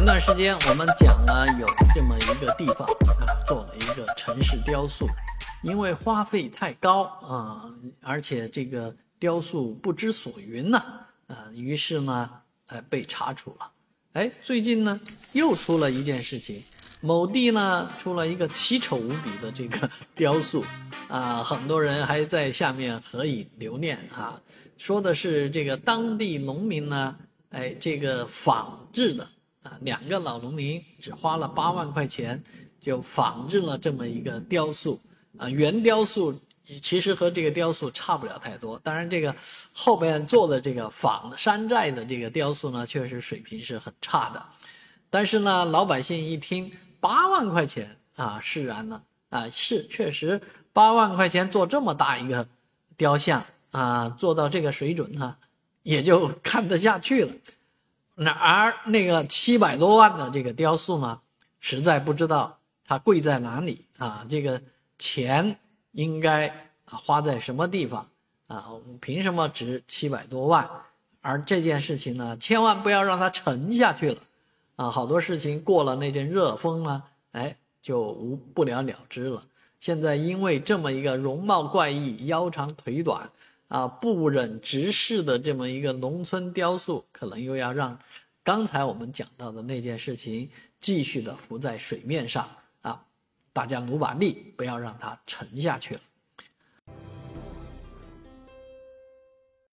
前段时间我们讲了有这么一个地方啊，做了一个城市雕塑，因为花费太高啊，而且这个雕塑不知所云呢，啊，于是呢，呃，被查处了。哎，最近呢，又出了一件事情，某地呢出了一个奇丑无比的这个雕塑，啊，很多人还在下面合影留念啊，说的是这个当地农民呢，哎，这个仿制的啊，两个老农民只花了八万块钱就仿制了这么一个雕塑，啊，原雕塑。其实和这个雕塑差不了太多，当然这个后边做的这个仿山寨的这个雕塑呢，确实水平是很差的。但是呢，老百姓一听八万块钱啊，释然了啊，是确实八万块钱做这么大一个雕像啊，做到这个水准呢，也就看得下去了。那而那个七百多万的这个雕塑呢，实在不知道它贵在哪里啊，这个钱。应该花在什么地方啊？凭什么值七百多万？而这件事情呢，千万不要让它沉下去了啊！好多事情过了那阵热风呢，哎，就无不了了之了。现在因为这么一个容貌怪异、腰长腿短啊、不忍直视的这么一个农村雕塑，可能又要让刚才我们讲到的那件事情继续的浮在水面上啊。大家努把力，不要让它沉下去了。